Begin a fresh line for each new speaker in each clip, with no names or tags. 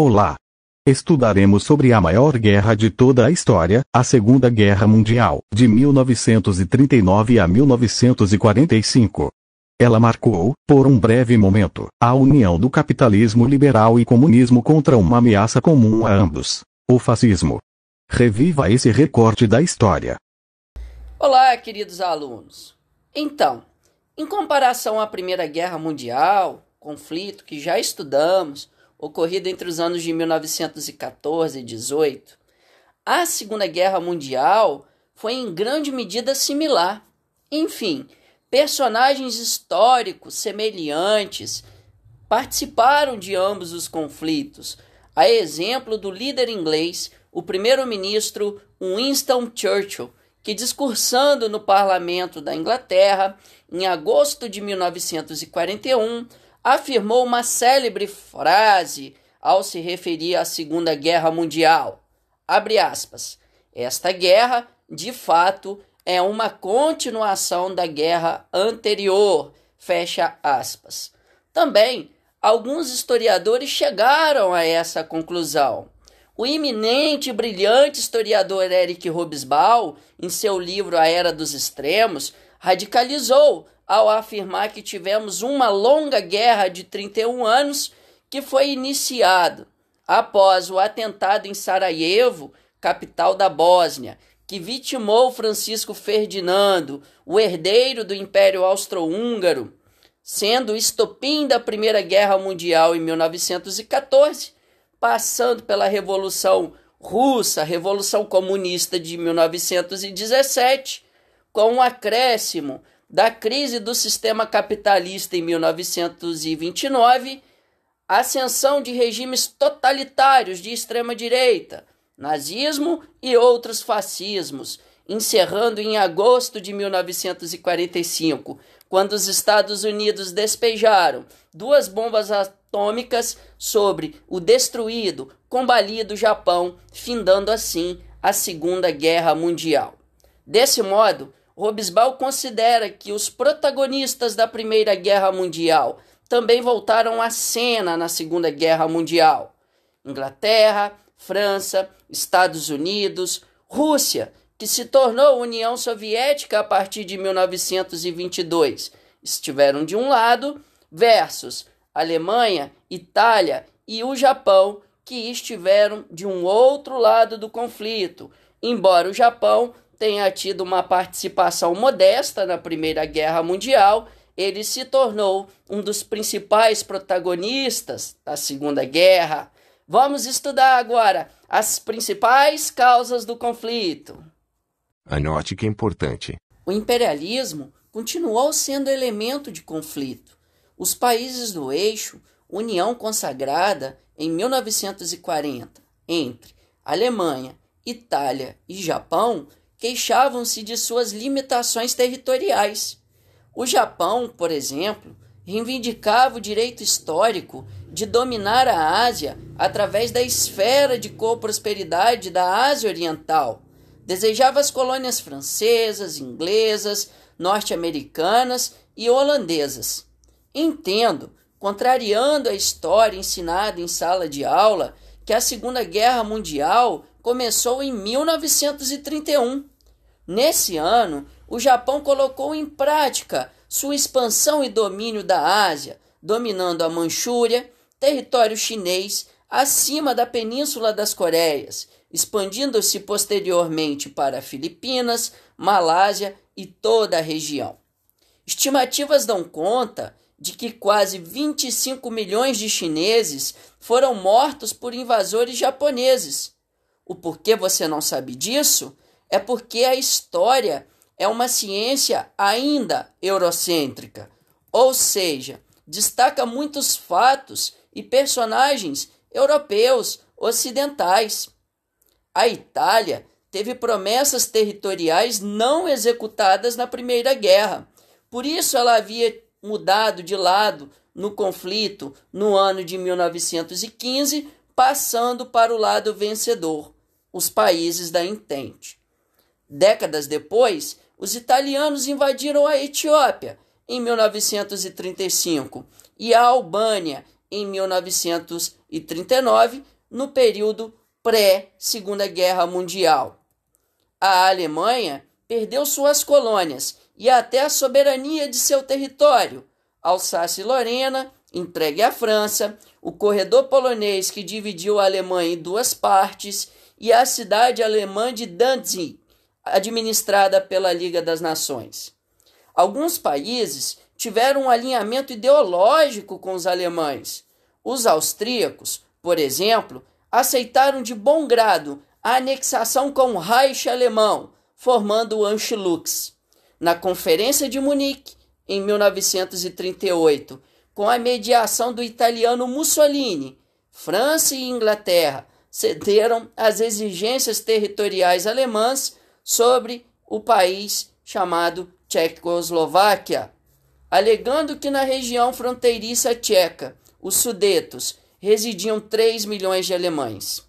Olá! Estudaremos sobre a maior guerra de toda a história, a Segunda Guerra Mundial, de 1939 a 1945. Ela marcou, por um breve momento, a união do capitalismo liberal e comunismo contra uma ameaça comum a ambos: o fascismo. Reviva esse recorte da história.
Olá, queridos alunos. Então, em comparação à Primeira Guerra Mundial, conflito que já estudamos, ocorrido entre os anos de 1914 e 18, a Segunda Guerra Mundial foi em grande medida similar. Enfim, personagens históricos semelhantes participaram de ambos os conflitos, a exemplo do líder inglês, o primeiro-ministro Winston Churchill, que discursando no parlamento da Inglaterra em agosto de 1941 afirmou uma célebre frase ao se referir à Segunda Guerra Mundial. Abre aspas. Esta guerra, de fato, é uma continuação da guerra anterior. Fecha aspas. Também, alguns historiadores chegaram a essa conclusão. O iminente e brilhante historiador Eric Hobsbawm, em seu livro A Era dos Extremos, radicalizou ao afirmar que tivemos uma longa guerra de 31 anos que foi iniciado após o atentado em Sarajevo, capital da Bósnia, que vitimou Francisco Ferdinando, o herdeiro do Império Austro-Húngaro, sendo o estopim da Primeira Guerra Mundial em 1914, passando pela Revolução Russa, Revolução Comunista de 1917, com um acréscimo da crise do sistema capitalista em 1929, ascensão de regimes totalitários de extrema direita, nazismo e outros fascismos, encerrando em agosto de 1945, quando os Estados Unidos despejaram duas bombas atômicas sobre o destruído, combalido Japão, findando assim a Segunda Guerra Mundial. Desse modo, Robesbal considera que os protagonistas da Primeira Guerra Mundial também voltaram à cena na Segunda Guerra Mundial. Inglaterra, França, Estados Unidos, Rússia, que se tornou União Soviética a partir de 1922, estiveram de um lado, versus Alemanha, Itália e o Japão, que estiveram de um outro lado do conflito, embora o Japão tenha tido uma participação modesta na Primeira Guerra Mundial, ele se tornou um dos principais protagonistas da Segunda Guerra. Vamos estudar agora as principais causas do conflito.
Anote que é importante.
O imperialismo continuou sendo elemento de conflito. Os países do eixo, união consagrada em 1940 entre Alemanha, Itália e Japão, queixavam-se de suas limitações territoriais. O Japão, por exemplo, reivindicava o direito histórico de dominar a Ásia através da esfera de coprosperidade da Ásia Oriental. Desejava as colônias francesas, inglesas, norte-americanas e holandesas. Entendo, contrariando a história ensinada em sala de aula, que a Segunda Guerra Mundial começou em 1931. Nesse ano, o Japão colocou em prática sua expansão e domínio da Ásia, dominando a Manchúria, território chinês, acima da Península das Coreias, expandindo-se posteriormente para Filipinas, Malásia e toda a região. Estimativas dão conta de que quase 25 milhões de chineses foram mortos por invasores japoneses o porquê você não sabe disso é porque a história é uma ciência ainda eurocêntrica, ou seja, destaca muitos fatos e personagens europeus ocidentais. A Itália teve promessas territoriais não executadas na Primeira Guerra. Por isso ela havia mudado de lado no conflito no ano de 1915, passando para o lado vencedor os países da Entente. Décadas depois, os italianos invadiram a Etiópia em 1935 e a Albânia em 1939, no período pré-Segunda Guerra Mundial. A Alemanha perdeu suas colônias e até a soberania de seu território. Alsácia-Lorena, entregue à França, o corredor polonês que dividiu a Alemanha em duas partes e a cidade alemã de Danzig, administrada pela Liga das Nações. Alguns países tiveram um alinhamento ideológico com os alemães. Os austríacos, por exemplo, aceitaram de bom grado a anexação com o Reich alemão, formando o Anschluss. Na Conferência de Munique, em 1938, com a mediação do italiano Mussolini, França e Inglaterra cederam às exigências territoriais alemãs sobre o país chamado Tchecoslováquia, alegando que na região fronteiriça tcheca, os Sudetos, residiam 3 milhões de alemães.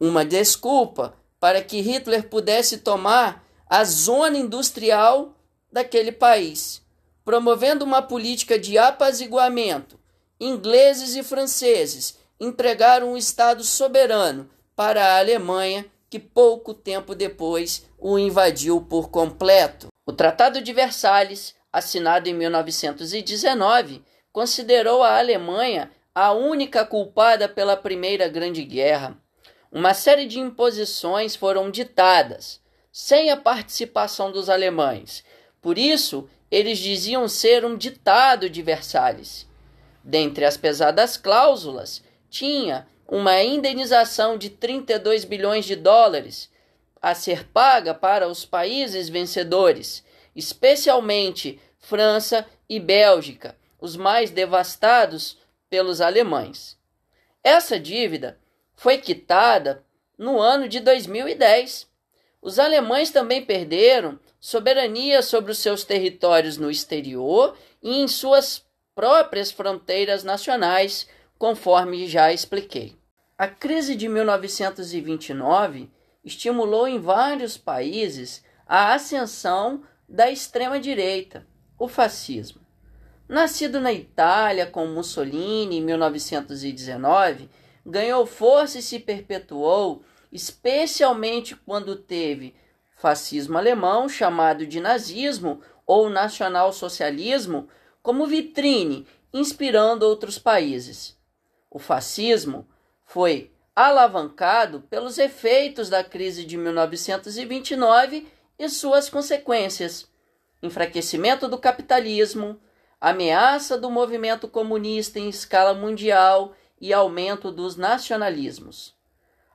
Uma desculpa para que Hitler pudesse tomar a zona industrial daquele país, promovendo uma política de apaziguamento. Ingleses e franceses entregaram um Estado soberano para a Alemanha, que pouco tempo depois o invadiu por completo. O Tratado de Versalhes, assinado em 1919, considerou a Alemanha a única culpada pela Primeira Grande Guerra. Uma série de imposições foram ditadas, sem a participação dos alemães. Por isso, eles diziam ser um ditado de Versalhes. Dentre as pesadas cláusulas, tinha uma indenização de 32 bilhões de dólares a ser paga para os países vencedores, especialmente França e Bélgica, os mais devastados pelos alemães. Essa dívida foi quitada no ano de 2010. Os alemães também perderam soberania sobre os seus territórios no exterior e em suas próprias fronteiras nacionais, conforme já expliquei. A crise de 1929 estimulou em vários países a ascensão da extrema-direita, o fascismo. Nascido na Itália com Mussolini em 1919, ganhou força e se perpetuou, especialmente quando teve fascismo alemão, chamado de nazismo ou nacionalsocialismo, como vitrine, inspirando outros países. O fascismo foi alavancado pelos efeitos da crise de 1929 e suas consequências: enfraquecimento do capitalismo, ameaça do movimento comunista em escala mundial e aumento dos nacionalismos.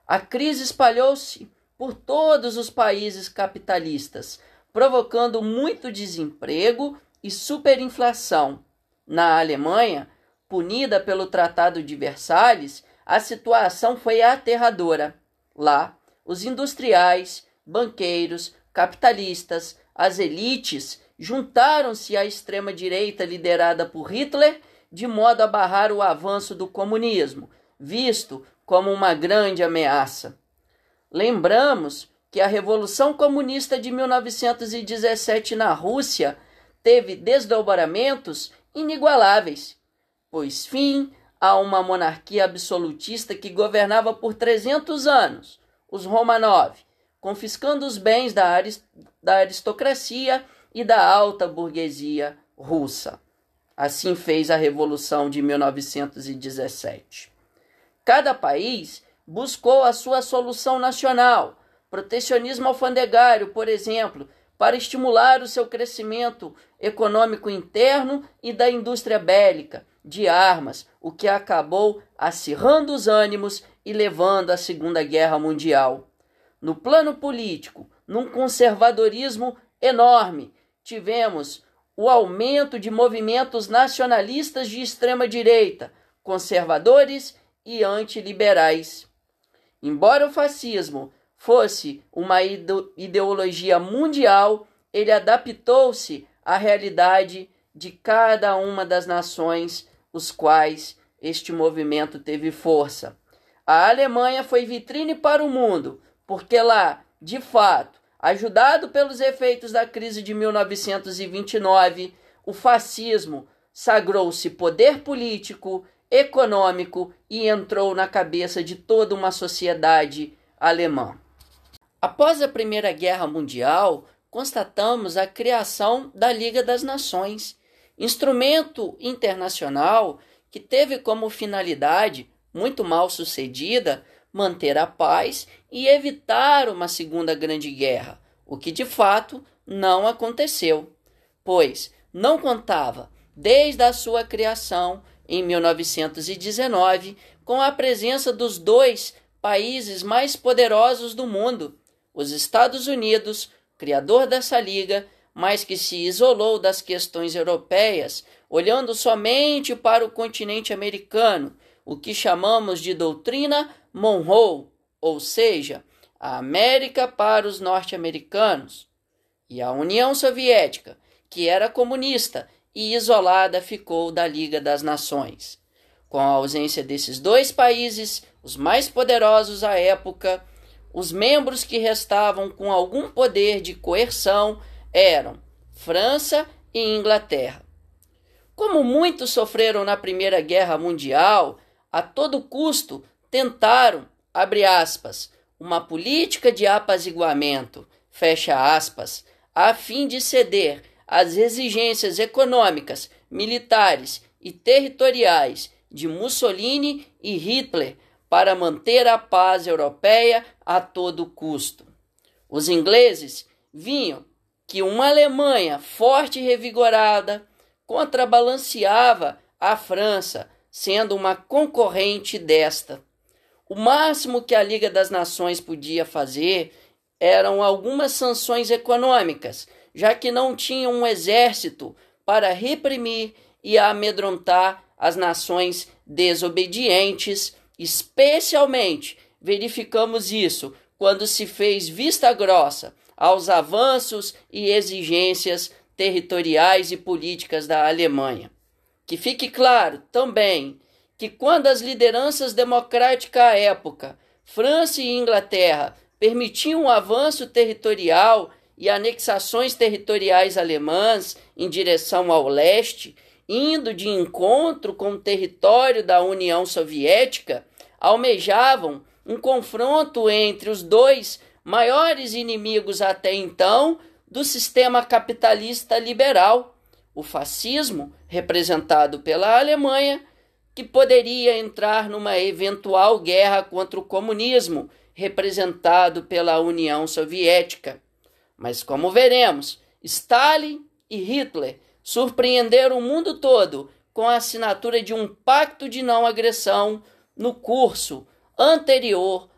A crise espalhou-se por todos os países capitalistas, provocando muito desemprego e superinflação. Na Alemanha, punida pelo Tratado de Versalhes, a situação foi aterradora. Lá, os industriais, banqueiros, capitalistas, as elites juntaram-se à extrema-direita liderada por Hitler de modo a barrar o avanço do comunismo, visto como uma grande ameaça. Lembramos que a Revolução Comunista de 1917 na Rússia teve desdobramentos inigualáveis, pois fim a uma monarquia absolutista que governava por 300 anos, os Romanov, confiscando os bens da, arist da aristocracia e da alta burguesia russa. Assim fez a Revolução de 1917. Cada país buscou a sua solução nacional, protecionismo alfandegário, por exemplo, para estimular o seu crescimento econômico interno e da indústria bélica, de armas, o que acabou acirrando os ânimos e levando à Segunda Guerra Mundial. No plano político, num conservadorismo enorme tivemos o aumento de movimentos nacionalistas de extrema direita, conservadores e antiliberais. Embora o fascismo fosse uma ideologia mundial, ele adaptou-se à realidade de cada uma das nações os quais este movimento teve força. A Alemanha foi vitrine para o mundo, porque lá, de fato, Ajudado pelos efeitos da crise de 1929, o fascismo sagrou-se poder político, econômico e entrou na cabeça de toda uma sociedade alemã. Após a Primeira Guerra Mundial, constatamos a criação da Liga das Nações, instrumento internacional que teve como finalidade, muito mal sucedida, manter a paz e evitar uma segunda grande guerra, o que de fato não aconteceu, pois não contava, desde a sua criação em 1919, com a presença dos dois países mais poderosos do mundo, os Estados Unidos, criador dessa liga, mas que se isolou das questões europeias, olhando somente para o continente americano, o que chamamos de doutrina Monroe, ou seja, a América para os norte-americanos, e a União Soviética, que era comunista e isolada, ficou da Liga das Nações. Com a ausência desses dois países, os mais poderosos à época, os membros que restavam com algum poder de coerção eram França e Inglaterra. Como muitos sofreram na Primeira Guerra Mundial, a todo custo tentaram, abre aspas, uma política de apaziguamento, fecha aspas, a fim de ceder às exigências econômicas, militares e territoriais de Mussolini e Hitler para manter a paz europeia a todo custo. Os ingleses viam que uma Alemanha forte e revigorada contrabalanceava a França, sendo uma concorrente desta. O máximo que a Liga das Nações podia fazer eram algumas sanções econômicas, já que não tinham um exército para reprimir e amedrontar as nações desobedientes, especialmente verificamos isso quando se fez vista grossa aos avanços e exigências territoriais e políticas da Alemanha. Que fique claro também que quando as lideranças democráticas à época, França e Inglaterra, permitiam o um avanço territorial e anexações territoriais alemãs em direção ao leste, indo de encontro com o território da União Soviética, almejavam um confronto entre os dois maiores inimigos até então do sistema capitalista liberal, o fascismo, representado pela Alemanha, que poderia entrar numa eventual guerra contra o comunismo, representado pela União Soviética. Mas, como veremos, Stalin e Hitler surpreenderam o mundo todo com a assinatura de um pacto de não agressão no curso anterior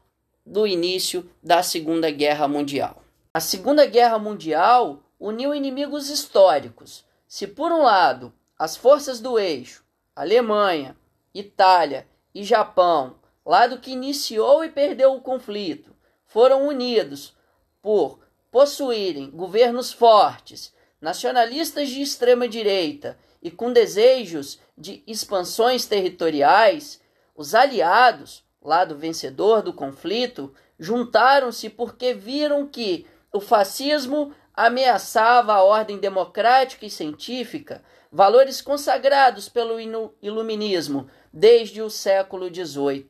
do início da Segunda Guerra Mundial. A Segunda Guerra Mundial uniu inimigos históricos. Se, por um lado, as forças do eixo, Alemanha, Itália e Japão, lado que iniciou e perdeu o conflito, foram unidos por possuírem governos fortes, nacionalistas de extrema direita e com desejos de expansões territoriais, os aliados, lado vencedor do conflito, juntaram-se porque viram que o fascismo ameaçava a ordem democrática e científica, valores consagrados pelo iluminismo desde o século XVIII.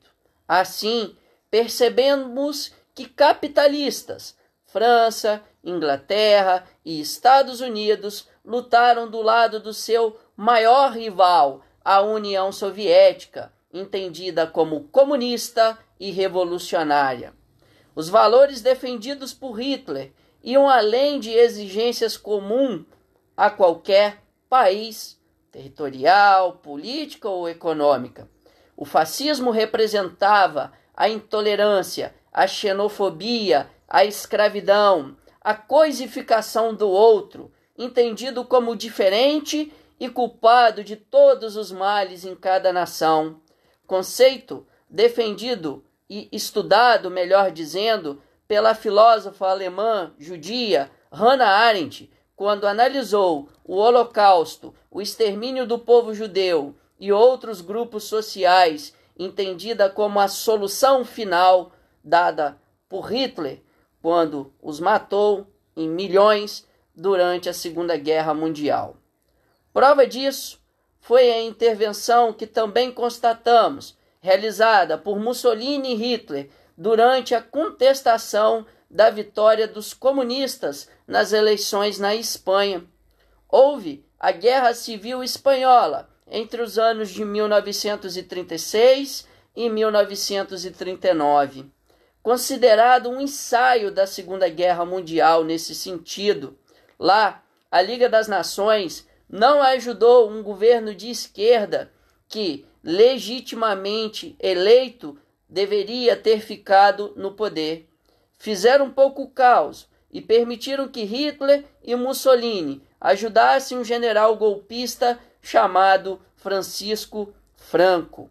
Assim, percebemos que capitalistas, França, Inglaterra e Estados Unidos lutaram do lado do seu maior rival, a União Soviética, entendida como comunista e revolucionária. Os valores defendidos por Hitler iam além de exigências comuns a qualquer país, territorial, política ou econômica. O fascismo representava a intolerância, a xenofobia, a escravidão, a coisificação do outro, entendido como diferente e culpado de todos os males em cada nação. Conceito defendido e estudado, melhor dizendo, pela filósofa alemã judia Hannah Arendt, quando analisou o Holocausto, o extermínio do povo judeu e outros grupos sociais, entendida como a solução final dada por Hitler quando os matou em milhões durante a Segunda Guerra Mundial. Prova disso foi a intervenção que também constatamos, realizada por Mussolini e Hitler durante a contestação da vitória dos comunistas nas eleições na Espanha. Houve a Guerra Civil Espanhola entre os anos de 1936 e 1939, considerado um ensaio da Segunda Guerra Mundial nesse sentido. Lá, a Liga das Nações não ajudou um governo de esquerda que, legitimamente eleito, deveria ter ficado no poder. Fizeram pouco caos e permitiram que Hitler e Mussolini ajudassem um general golpista chamado Francisco Franco.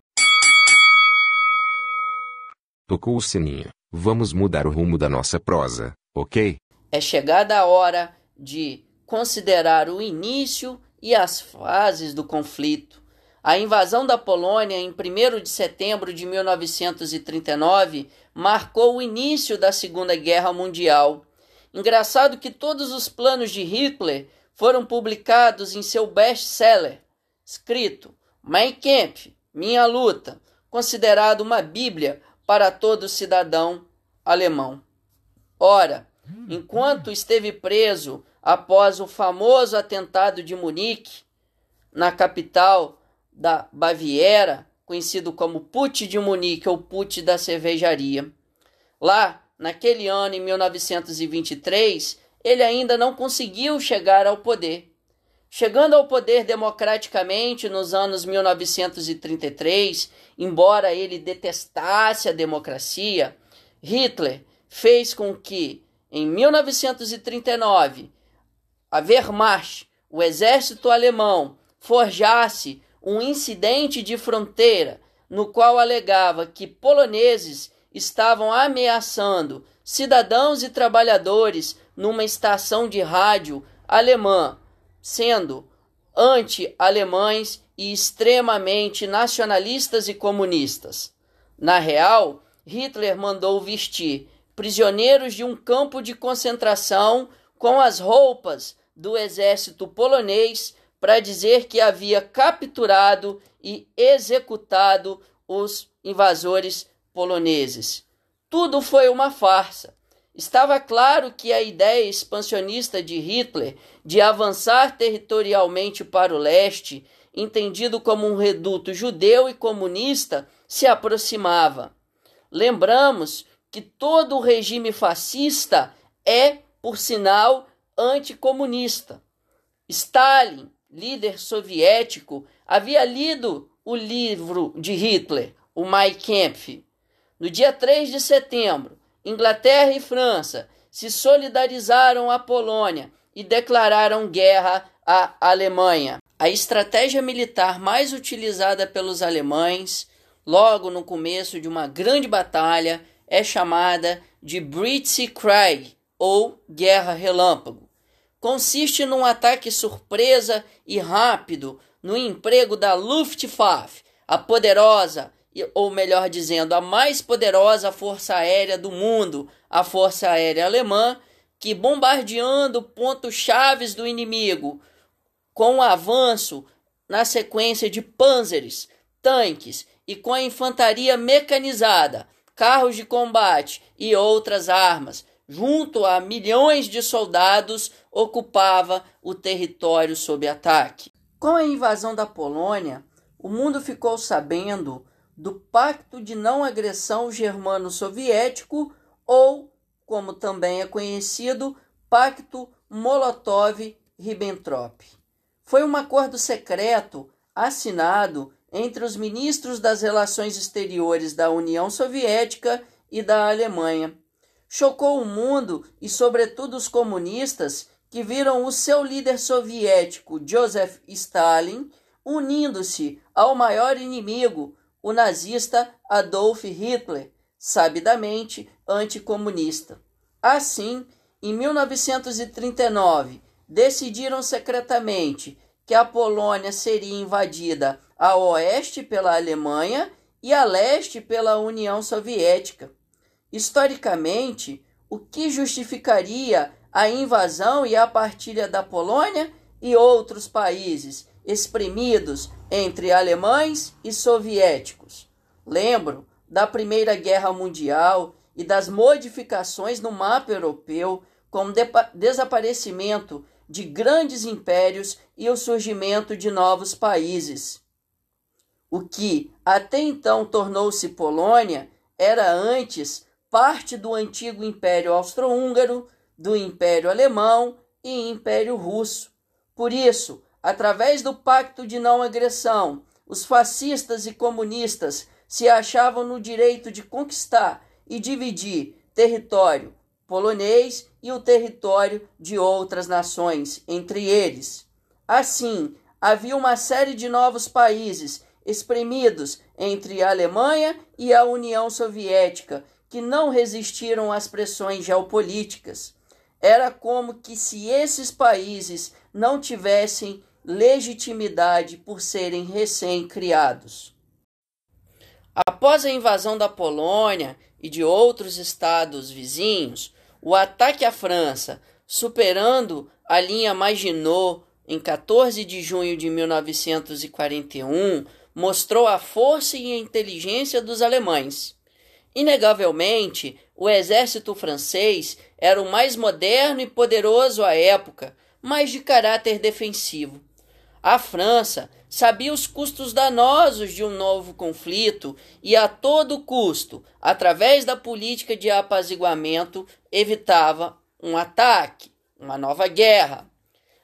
Tocou o sininho. Vamos mudar o rumo da nossa prosa, ok?
É chegada a hora de considerar o início e as fases do conflito. A invasão da Polônia em 1 de setembro de 1939 marcou o início da Segunda Guerra Mundial. Engraçado que todos os planos de Hitler foram publicados em seu best-seller, escrito Mein Kampf, Minha Luta, considerado uma bíblia para todo cidadão alemão. Ora, enquanto esteve preso após o famoso atentado de Munique, na capital da Baviera, conhecido como Put de Munique ou Put da cervejaria. Lá, naquele ano, em 1923, ele ainda não conseguiu chegar ao poder. Chegando ao poder democraticamente nos anos 1933, embora ele detestasse a democracia, Hitler fez com que, em 1939, a Wehrmacht, o exército alemão, forjasse um incidente de fronteira no qual alegava que poloneses estavam ameaçando cidadãos e trabalhadores numa estação de rádio alemã, sendo anti-alemães e extremamente nacionalistas e comunistas. Na real, Hitler mandou vestir prisioneiros de um campo de concentração com as roupas do exército polonês para dizer que havia capturado e executado os invasores poloneses. Tudo foi uma farsa. Estava claro que a ideia expansionista de Hitler de avançar territorialmente para o leste, entendido como um reduto judeu e comunista, se aproximava. Lembramos que todo o regime fascista é, por sinal, anticomunista. Stalin, líder soviético, havia lido o livro de Hitler, o Mein Kampf. No dia 3 de setembro, Inglaterra e França se solidarizaram à Polônia e declararam guerra à Alemanha. A estratégia militar mais utilizada pelos alemães, logo no começo de uma grande batalha, é chamada de Blitzkrieg ou Guerra Relâmpago. Consiste num ataque surpresa e rápido no emprego da Luftwaffe, a poderosa, ou melhor dizendo, a mais poderosa força aérea do mundo, a Força Aérea Alemã, que bombardeando pontos chaves do inimigo, com o avanço na sequência de panzers, tanques e com a infantaria mecanizada, carros de combate e outras armas, junto a milhões de soldados, ocupava o território sob ataque. Com a invasão da Polônia, o mundo ficou sabendo do Pacto de Não Agressão Germano-Soviético, ou, como também é conhecido, Pacto Molotov-Ribbentrop. Foi um acordo secreto assinado entre os ministros das Relações Exteriores da União Soviética e da Alemanha chocou o mundo e, sobretudo, os comunistas que viram o seu líder soviético, Joseph Stalin, unindo-se ao maior inimigo, o nazista Adolf Hitler, sabidamente anticomunista. Assim, em 1939, decidiram secretamente que a Polônia seria invadida a oeste pela Alemanha e a leste pela União Soviética. Historicamente, o que justificaria a invasão e a partilha da Polônia e outros países exprimidos entre alemães e soviéticos. Lembro da Primeira Guerra Mundial e das modificações no mapa europeu, como desaparecimento de grandes impérios e o surgimento de novos países. O que até então tornou-se Polônia era antes parte do antigo Império Austro-Húngaro, do Império Alemão e Império Russo. Por isso, através do Pacto de Não Agressão, os fascistas e comunistas se achavam no direito de conquistar e dividir território polonês e o território de outras nações, entre eles. Assim, havia uma série de novos países espremidos entre a Alemanha e a União Soviética que não resistiram às pressões geopolíticas. Era como que se esses países não tivessem legitimidade por serem recém-criados. Após a invasão da Polônia e de outros estados vizinhos, o ataque à França, superando a linha Maginot em 14 de junho de 1941, mostrou a força e a inteligência dos alemães. Inegavelmente, o exército francês era o mais moderno e poderoso à época, mas de caráter defensivo. A França sabia os custos danosos de um novo conflito e, a todo custo, através da política de apaziguamento, evitava um ataque, uma nova guerra.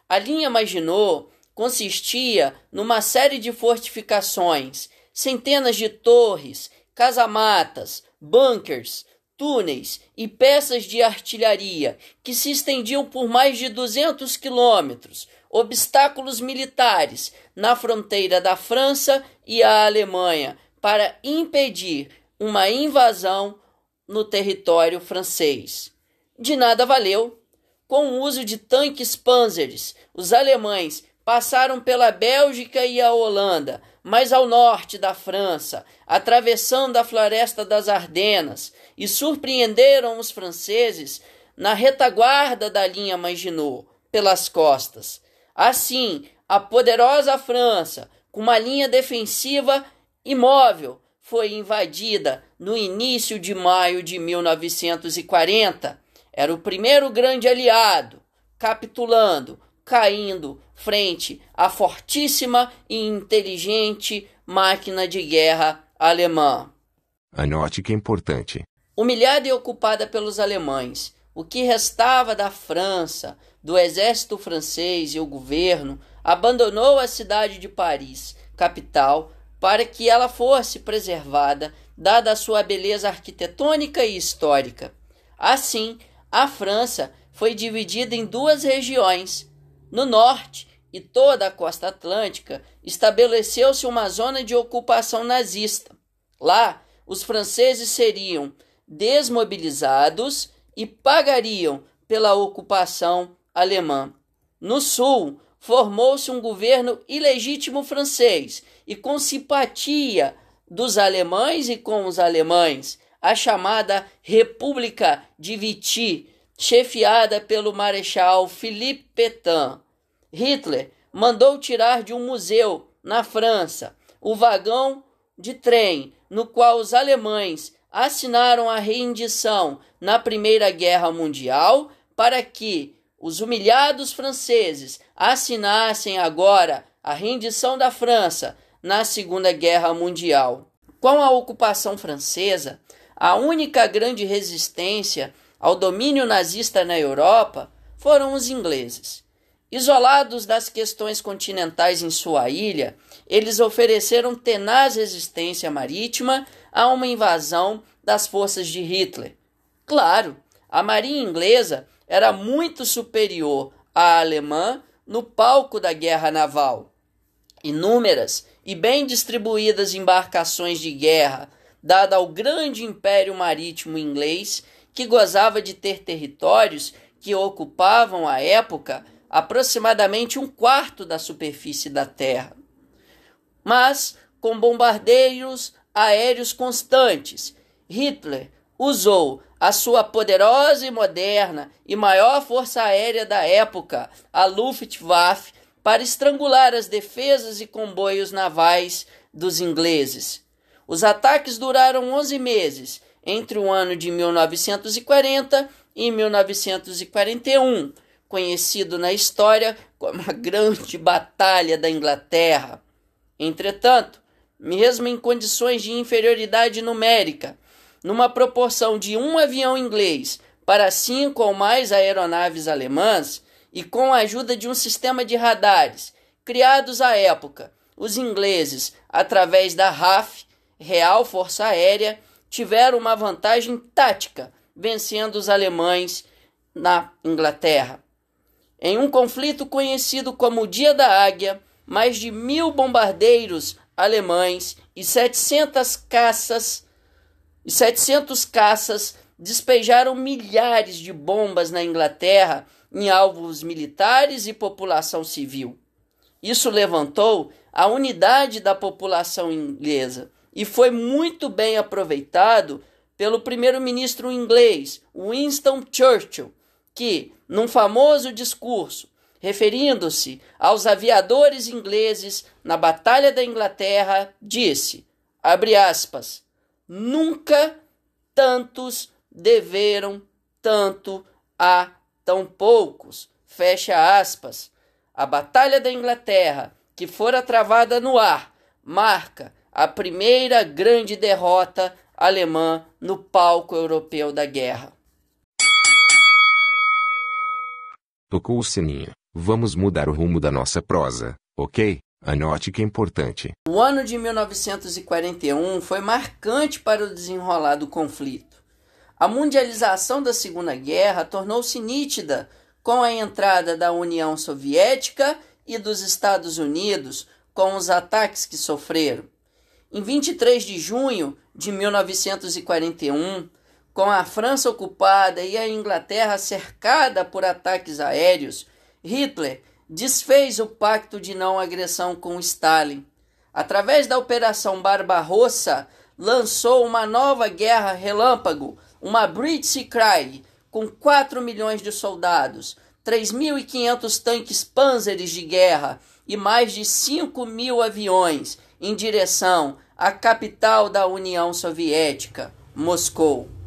A linha Maginot consistia numa série de fortificações, centenas de torres, casamatas, bunkers, túneis e peças de artilharia que se estendiam por mais de 200 quilômetros, obstáculos militares na fronteira da França e a Alemanha para impedir uma invasão no território francês. De nada valeu. Com o uso de tanques Panzers, os alemães passaram pela Bélgica e a Holanda, mais ao norte da França, atravessando a floresta das Ardenas, e surpreenderam os franceses na retaguarda da linha Maginot, pelas costas. Assim, a poderosa França, com uma linha defensiva imóvel, foi invadida no início de maio de 1940. Era o primeiro grande aliado, capitulando, caindo frente à fortíssima e inteligente máquina de guerra alemã.
Anote que é importante.
Humilhada e ocupada pelos alemães, o que restava da França, do exército francês e o governo abandonou a cidade de Paris, capital, para que ela fosse preservada, dada a sua beleza arquitetônica e histórica. Assim, a França foi dividida em duas regiões. No norte e toda a costa atlântica estabeleceu-se uma zona de ocupação nazista. Lá, os franceses seriam desmobilizados e pagariam pela ocupação alemã. No sul, formou-se um governo ilegítimo francês e com simpatia dos alemães e com os alemães, a chamada República de Vichy, chefiada pelo marechal Philippe Pétain. Hitler mandou tirar de um museu na França o vagão de trem no qual os alemães assinaram a rendição na Primeira Guerra Mundial para que os humilhados franceses assinassem agora a rendição da França na Segunda Guerra Mundial. Com a ocupação francesa, a única grande resistência ao domínio nazista na Europa foram os ingleses. Isolados das questões continentais em sua ilha, eles ofereceram tenaz resistência marítima a uma invasão das forças de Hitler. Claro, a marinha inglesa era muito superior à alemã no palco da guerra naval. Inúmeras e bem distribuídas embarcações de guerra, dada ao grande império marítimo inglês, que gozava de ter territórios que ocupavam à época aproximadamente um quarto da superfície da Terra. Mas, com bombardeios aéreos constantes, Hitler usou a sua poderosa e moderna e maior força aérea da época, a Luftwaffe, para estrangular as defesas e comboios navais dos ingleses. Os ataques duraram 11 meses, entre o ano de 1940 e 1941, conhecido na história como a Grande Batalha da Inglaterra. Entretanto, mesmo em condições de inferioridade numérica, numa proporção de um avião inglês para cinco ou mais aeronaves alemãs, e com a ajuda de um sistema de radares criados à época, os ingleses, através da RAF, Real Força Aérea, tiveram uma vantagem tática, vencendo os alemães na Inglaterra. Em um conflito conhecido como o Dia da Águia, mais de mil bombardeiros alemães e 700 caças e 700 caças despejaram milhares de bombas na Inglaterra em alvos militares e população civil. Isso levantou a unidade da população inglesa e foi muito bem aproveitado pelo primeiro-ministro inglês Winston Churchill, que, num famoso discurso referindo-se aos aviadores ingleses na Batalha da Inglaterra, disse: abre aspas, nunca tantos deveram tanto a tão poucos. Fecha aspas. A Batalha da Inglaterra, que fora travada no ar, marca a primeira grande derrota alemã no palco europeu da guerra.
Tocou o sininho. Vamos mudar o rumo da nossa prosa, ok? Anote que é importante.
O ano de 1941 foi marcante para o desenrolar do conflito. A mundialização da Segunda Guerra tornou-se nítida com a entrada da União Soviética e dos Estados Unidos, com os ataques que sofreram. Em 23 de junho de 1941, com a França ocupada e a Inglaterra cercada por ataques aéreos, Hitler desfez o pacto de não agressão com Stalin. Através da Operação Barbarossa, lançou uma nova guerra relâmpago uma Blitzkrieg com 4 milhões de soldados, 3.500 tanques panzers de guerra e mais de 5 mil aviões em direção à capital da União Soviética, Moscou.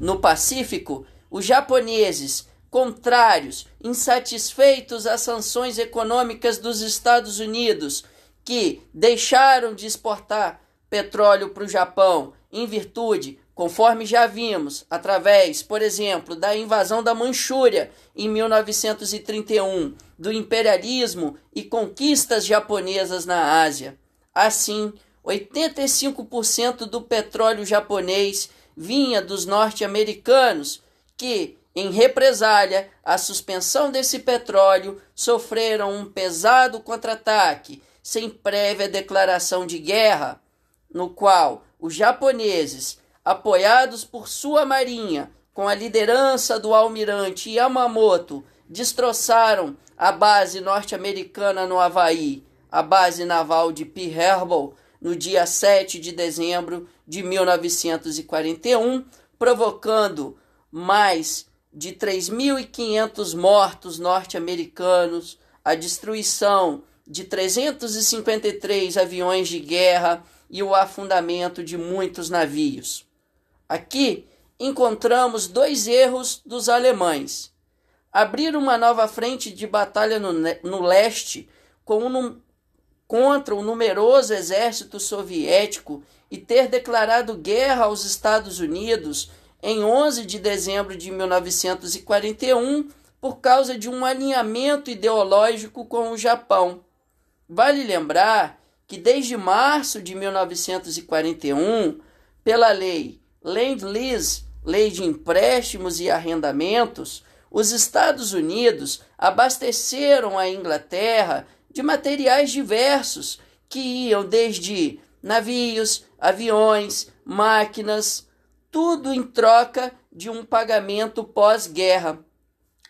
No Pacífico, os japoneses, contrários, insatisfeitos às sanções econômicas dos Estados Unidos, que deixaram de exportar petróleo para o Japão em virtude conforme já vimos, através, por exemplo, da invasão da Manchúria em 1931, do imperialismo e conquistas japonesas na Ásia. Assim, 85% do petróleo japonês vinha dos norte-americanos, que, em represália à suspensão desse petróleo, sofreram um pesado contra-ataque, sem prévia declaração de guerra, no qual os japoneses apoiados por sua marinha, com a liderança do almirante Yamamoto, destroçaram a base norte-americana no Havaí, a base naval de Pearl Harbor, no dia 7 de dezembro de 1941, provocando mais de 3.500 mortos norte-americanos, a destruição de 353 aviões de guerra e o afundamento de muitos navios. Aqui encontramos dois erros dos alemães. Abrir uma nova frente de batalha no, no leste com um, contra o numeroso exército soviético e ter declarado guerra aos Estados Unidos em 11 de dezembro de 1941 por causa de um alinhamento ideológico com o Japão. Vale lembrar que desde março de 1941, pela lei Land-Lease, lei de empréstimos e arrendamentos, os Estados Unidos abasteceram a Inglaterra de materiais diversos que iam desde navios, aviões, máquinas, tudo em troca de um pagamento pós-guerra.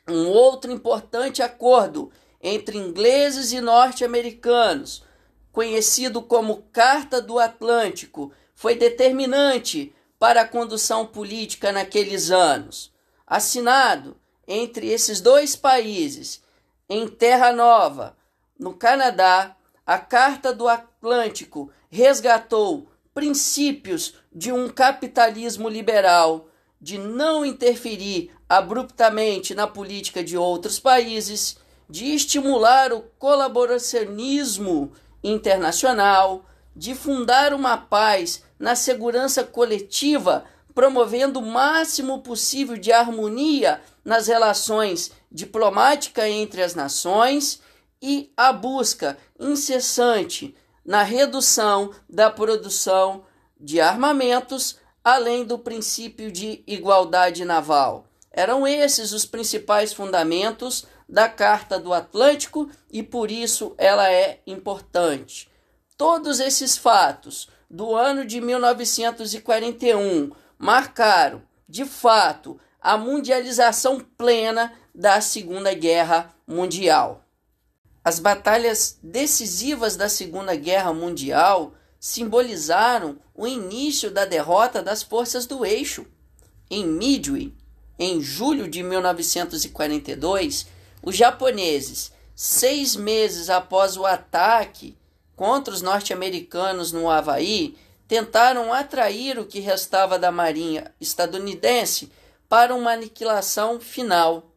Um outro importante acordo entre ingleses e norte-americanos, conhecido como Carta do Atlântico, foi determinante para a condução política naqueles anos, assinado entre esses dois países em Terra Nova, no Canadá, a Carta do Atlântico resgatou princípios de um capitalismo liberal, de não interferir abruptamente na política de outros países, de estimular o colaboracionismo internacional, de fundar uma paz na segurança coletiva, promovendo o máximo possível de harmonia nas relações diplomáticas entre as nações e a busca incessante na redução da produção de armamentos, além do princípio de igualdade naval. Eram esses os principais fundamentos da Carta do Atlântico e por isso ela é importante. Todos esses fatos do ano de 1941 marcaram, de fato, a mundialização plena da Segunda Guerra Mundial. As batalhas decisivas da Segunda Guerra Mundial simbolizaram o início da derrota das forças do eixo. Em Midway, em julho de 1942, os japoneses, seis meses após o ataque contra os norte-americanos no Havaí, tentaram atrair o que restava da marinha estadunidense para uma aniquilação final.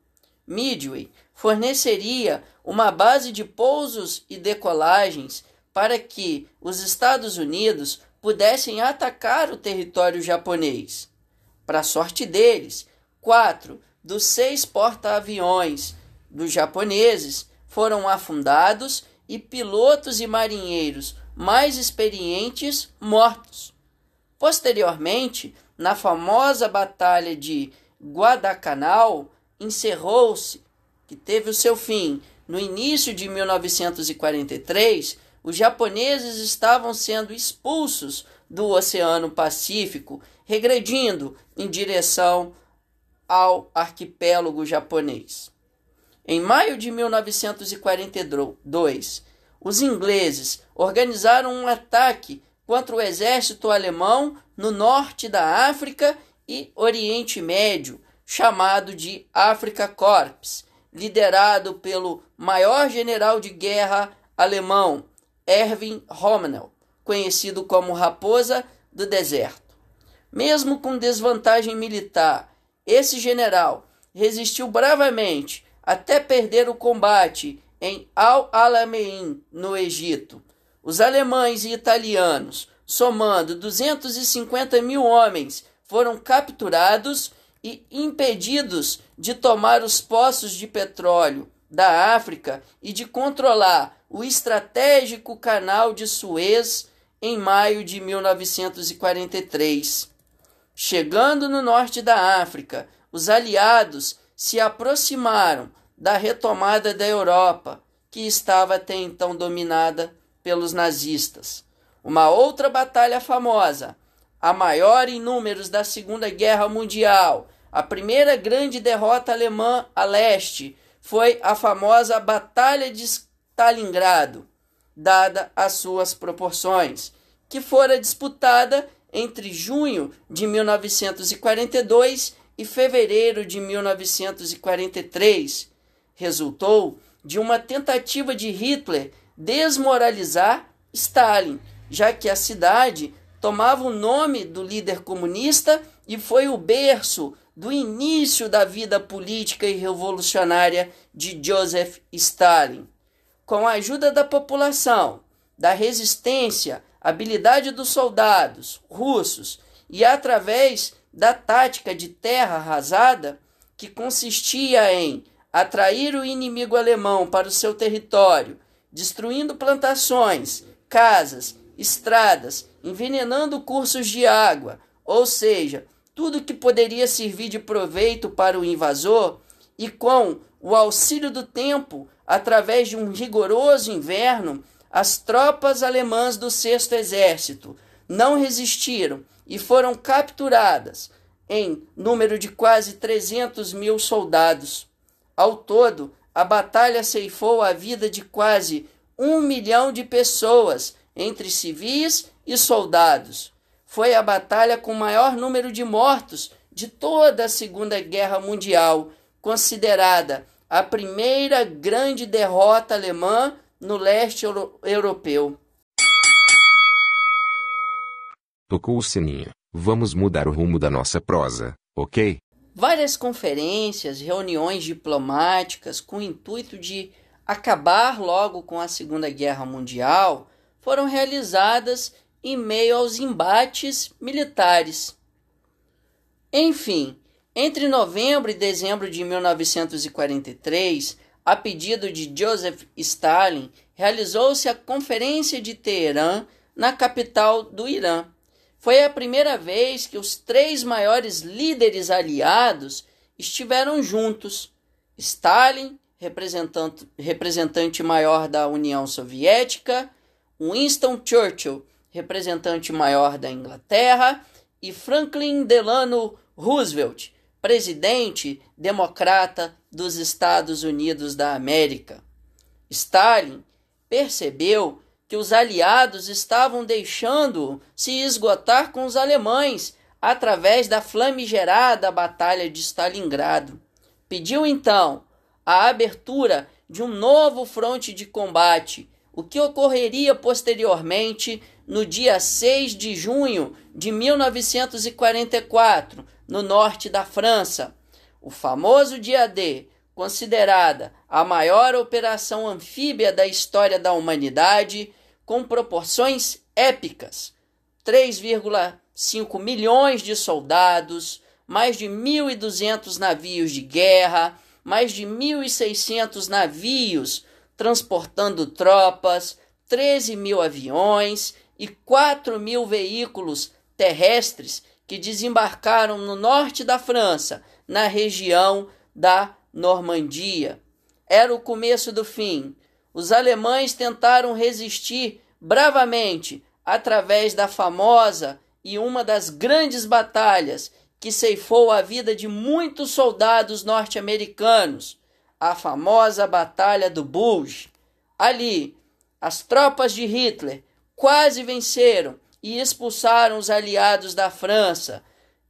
Midway forneceria uma base de pousos e decolagens para que os Estados Unidos pudessem atacar o território japonês. Para sorte deles, quatro dos seis porta-aviões dos japoneses foram afundados e pilotos e marinheiros mais experientes mortos. Posteriormente, na famosa Batalha de Guadalcanal, encerrou-se, que teve o seu fim no início de 1943, os japoneses estavam sendo expulsos do Oceano Pacífico, regredindo em direção ao arquipélago japonês. Em maio de 1942, os ingleses organizaram um ataque contra o exército alemão no norte da África e Oriente Médio, chamado de Afrika Corps, liderado pelo maior general de guerra alemão, Erwin Rommel, conhecido como Raposa do Deserto. Mesmo com desvantagem militar, esse general resistiu bravamente até perder o combate em Al-Alamein, no Egito. Os alemães e italianos, somando 250 mil homens, foram capturados e impedidos de tomar os poços de petróleo da África e de controlar o estratégico canal de Suez em maio de 1943. Chegando no norte da África, os aliados se aproximaram da retomada da Europa, que estava até então dominada pelos nazistas. Uma outra batalha famosa, a maior em números da Segunda Guerra Mundial, a primeira grande derrota alemã a leste foi a famosa Batalha de Stalingrado, dada as suas proporções, que fora disputada entre junho de 1942 e fevereiro de 1943. Resultou de uma tentativa de Hitler desmoralizar Stalin, já que a cidade tomava o nome do líder comunista e foi o berço do início da vida política e revolucionária de Joseph Stalin. Com a ajuda da população, da resistência, habilidade dos soldados russos e através da tática de terra arrasada, que consistia em atrair o inimigo alemão para o seu território, destruindo plantações, casas, estradas, envenenando cursos de água, ou seja, tudo que poderia servir de proveito para o invasor, e com o auxílio do tempo, através de um rigoroso inverno, as tropas alemãs do Sexto Exército não resistiram e foram capturadas, em número de quase 300 mil soldados. Ao todo, a batalha ceifou a vida de quase um milhão de pessoas, entre civis e soldados. Foi a batalha com maior número de mortos de toda a Segunda Guerra Mundial, considerada a primeira grande derrota alemã no leste euro europeu.
Tocou o sininho. Vamos mudar o rumo da nossa prosa, ok?
Várias conferências, reuniões diplomáticas com o intuito de acabar logo com a Segunda Guerra Mundial foram realizadas em meio aos embates militares. Enfim, entre novembro e dezembro de 1943, a pedido de Joseph Stalin, realizou-se a Conferência de Teherã, na capital do Irã. Foi a primeira vez que os três maiores líderes aliados estiveram juntos: Stalin, representante, representante maior da União Soviética, Winston Churchill, representante maior da Inglaterra, e Franklin Delano Roosevelt, presidente democrata dos Estados Unidos da América. Stalin percebeu que os aliados estavam deixando se esgotar com os alemães através da flamigerada Batalha de Stalingrado. Pediu então a abertura de um novo fronte de combate, o que ocorreria posteriormente no dia 6 de junho de 1944, no norte da França. O famoso dia D, considerada a maior operação anfíbia da história da humanidade, com proporções épicas: 3,5 milhões de soldados, mais de 1.200 navios de guerra, mais de 1.600 navios transportando tropas, 13 mil aviões e 4 mil veículos terrestres que desembarcaram no norte da França, na região da Normandia. Era o começo do fim. Os alemães tentaram resistir bravamente através da famosa e uma das grandes batalhas que ceifou a vida de muitos soldados norte-americanos, a famosa Batalha do Bulge. Ali, as tropas de Hitler quase venceram e expulsaram os aliados da França,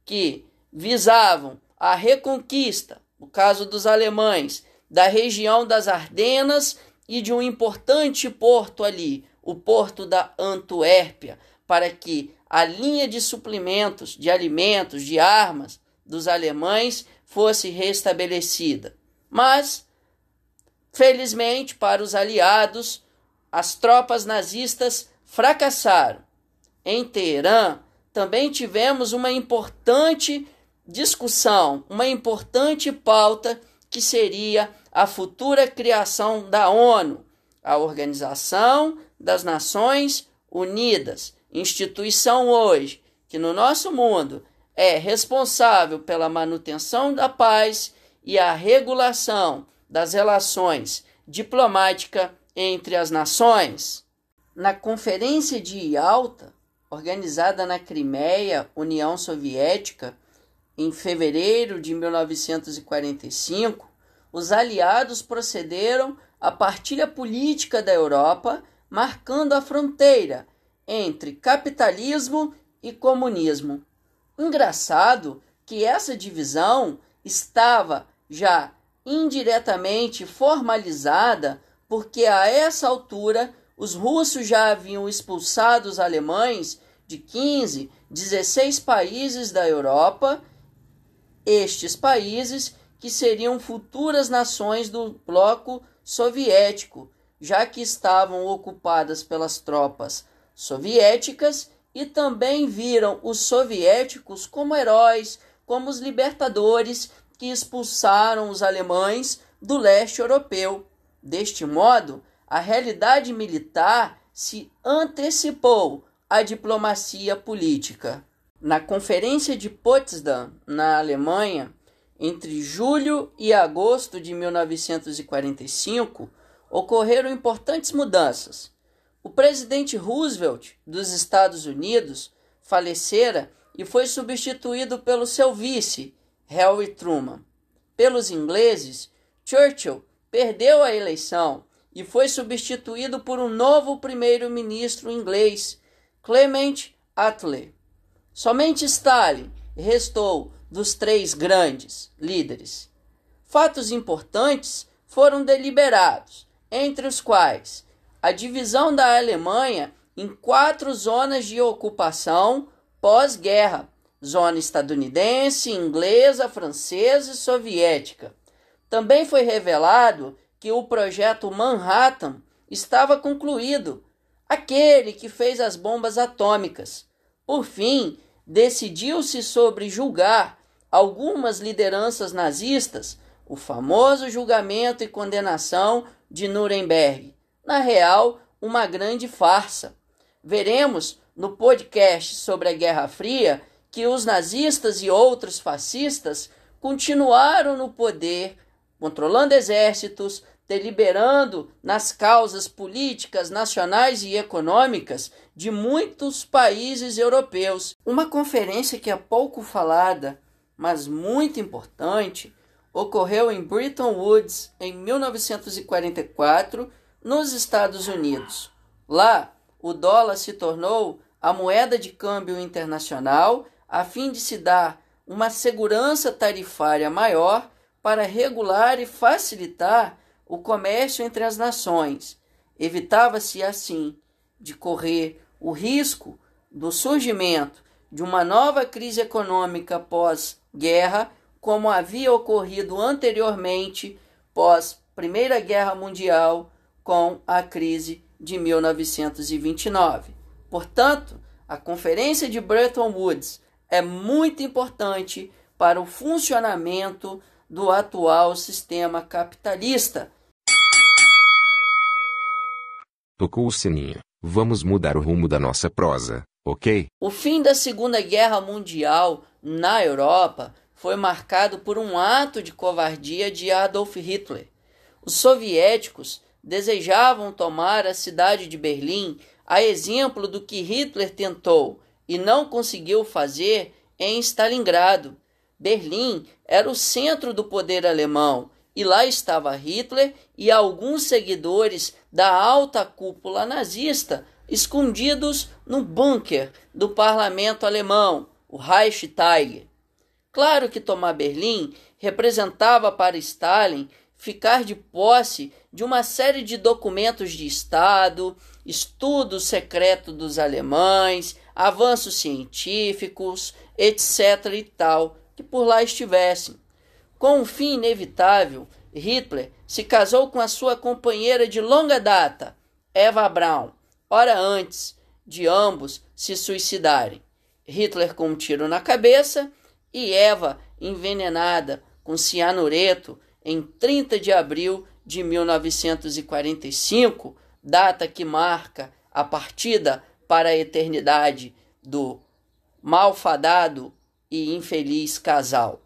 que visavam a reconquista, no caso dos alemães, da região das Ardenas e de um importante porto ali, o porto da Antuérpia, para que a linha de suprimentos, de alimentos, de armas dos alemães fosse restabelecida. Mas, felizmente para os aliados, as tropas nazistas fracassaram. Em Teherã, também tivemos uma importante discussão, uma importante pauta que seria a futura criação da ONU, a Organização das Nações Unidas, instituição hoje que no nosso mundo é responsável pela manutenção da paz e a regulação das relações diplomáticas entre as nações. Na Conferência de Yalta, organizada na Crimeia, União Soviética, em fevereiro de 1945, os aliados procederam à partilha política da Europa, marcando a fronteira entre capitalismo e comunismo. Engraçado que essa divisão estava já indiretamente formalizada, porque a essa altura os russos já haviam expulsado os alemães de 15, 16 países da Europa estes países que seriam futuras nações do bloco soviético, já que estavam ocupadas pelas tropas soviéticas e também viram os soviéticos como heróis, como os libertadores que expulsaram os alemães do leste europeu. Deste modo, a realidade militar se antecipou à diplomacia política. Na Conferência de Potsdam, na Alemanha, entre julho e agosto de 1945, ocorreram importantes mudanças. O presidente Roosevelt dos Estados Unidos falecera e foi substituído pelo seu vice, Harry Truman. Pelos ingleses, Churchill perdeu a eleição e foi substituído por um novo primeiro-ministro inglês, Clement Attlee. Somente Stalin restou dos três grandes líderes. Fatos importantes foram deliberados, entre os quais a divisão da Alemanha em quatro zonas de ocupação pós-guerra: zona estadunidense, inglesa, francesa e soviética. Também foi revelado que o projeto Manhattan estava concluído, aquele que fez as bombas atômicas. Por fim, decidiu-se sobre julgar algumas lideranças nazistas, o famoso julgamento e condenação de Nuremberg. Na real, uma grande farsa. Veremos no podcast sobre a Guerra Fria que os nazistas e outros fascistas continuaram no poder, controlando exércitos, deliberando nas causas políticas, nacionais e econômicas de muitos países europeus. Uma conferência que é pouco falada, mas muito importante, ocorreu em Bretton Woods em 1944, nos Estados Unidos. Lá, o dólar se tornou a moeda de câmbio internacional a fim de se dar uma segurança tarifária maior para regular e facilitar o comércio entre as nações. Evitava-se assim de correr o risco do surgimento de uma nova crise econômica pós-guerra, como havia ocorrido anteriormente pós Primeira Guerra Mundial com a crise de 1929. Portanto, a Conferência de Bretton Woods é muito importante para o funcionamento do atual sistema capitalista.
Tocou o sininho. Vamos mudar o rumo da nossa prosa, ok?
O fim da Segunda Guerra Mundial na Europa foi marcado por um ato de covardia de Adolf Hitler. Os soviéticos desejavam tomar a cidade de Berlim, a exemplo do que Hitler tentou e não conseguiu fazer em Stalingrado. Berlim era o centro do poder alemão e lá estava Hitler e alguns seguidores da alta cúpula nazista escondidos no bunker do parlamento alemão, o Reichstag. Claro que tomar Berlim representava para Stalin ficar de posse de uma série de documentos de Estado, estudos secretos dos alemães, avanços científicos, etc. e tal, que por lá estivessem. Com um fim inevitável, Hitler se casou com a sua companheira de longa data, Eva Braun, hora antes de ambos se suicidarem. Hitler com um tiro na cabeça e Eva envenenada com cianureto em 30 de abril de 1945, data que marca a partida para a eternidade do malfadado e infeliz casal.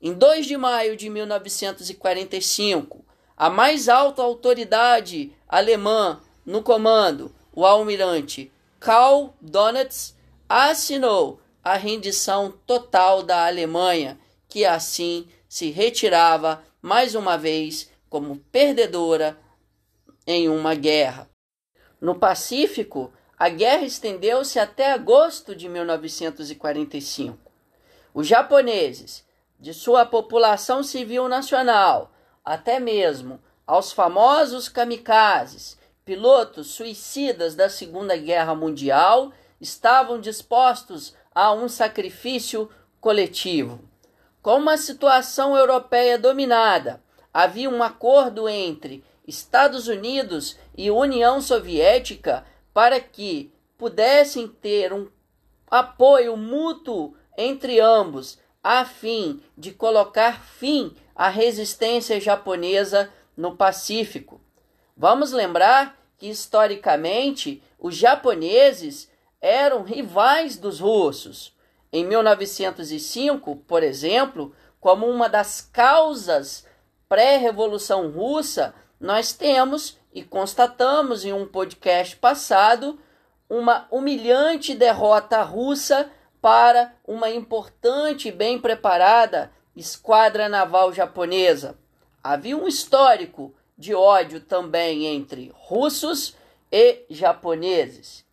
Em 2 de maio de 1945, a mais alta autoridade alemã no comando, o almirante Karl Donitz, assinou a rendição total da Alemanha, que assim se retirava mais uma vez como perdedora em uma guerra. No Pacífico, a guerra estendeu-se até agosto de 1945. Os japoneses, de sua população civil nacional, até mesmo aos famosos kamikazes, pilotos suicidas da Segunda Guerra Mundial, estavam dispostos a um sacrifício coletivo. Com uma situação europeia dominada, havia um acordo entre Estados Unidos e União Soviética para que pudessem ter um apoio mútuo entre ambos, a fim de colocar fim à resistência japonesa no Pacífico. Vamos lembrar que historicamente os japoneses eram rivais dos russos. Em 1905, por exemplo, como uma das causas pré-revolução russa, nós temos e constatamos em um podcast passado uma humilhante derrota russa para uma importante e bem preparada esquadra naval japonesa. Havia um histórico de ódio também entre russos e japoneses.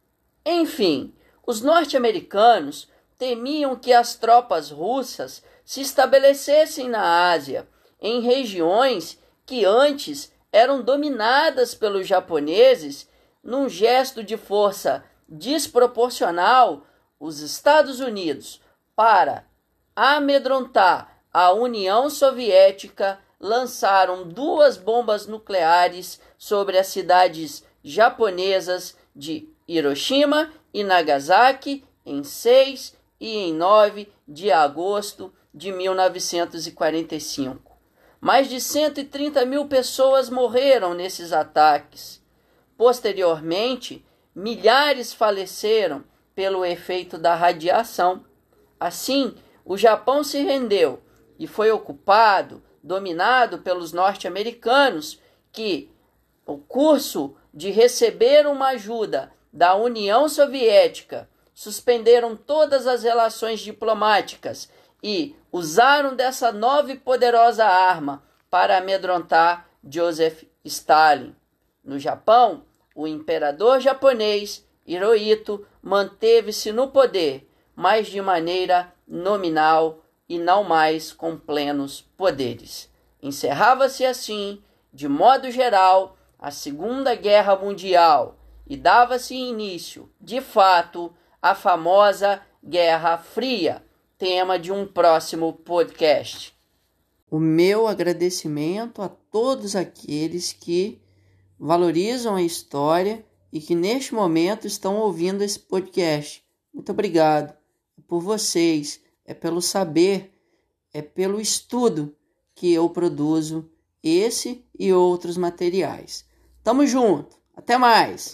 Enfim, os norte-americanos temiam que as tropas russas se estabelecessem na Ásia, em regiões que antes eram dominadas pelos japoneses num gesto de força desproporcional, os Estados Unidos, para amedrontar a União Soviética, lançaram duas bombas nucleares sobre as cidades japonesas de Hiroshima e Nagasaki em 6 e em 9 de agosto de 1945. Mais de 130 mil pessoas morreram nesses ataques. Posteriormente, milhares faleceram pelo efeito da radiação. Assim, o Japão se rendeu e foi ocupado, dominado pelos norte-americanos, que o curso de receber uma ajuda da União Soviética suspenderam todas as relações diplomáticas e usaram dessa nova e poderosa arma para amedrontar Joseph Stalin. No Japão, o imperador japonês Hirohito manteve-se no poder, mas de maneira nominal e não mais com plenos poderes. Encerrava-se assim, de modo geral, a Segunda Guerra Mundial e dava-se início, de fato, à famosa Guerra Fria, tema de um próximo podcast. O meu agradecimento a todos aqueles que valorizam a história e que neste momento estão ouvindo esse podcast. Muito obrigado é por vocês, é pelo saber, é pelo estudo que eu produzo esse e outros materiais. Tamo junto, até mais!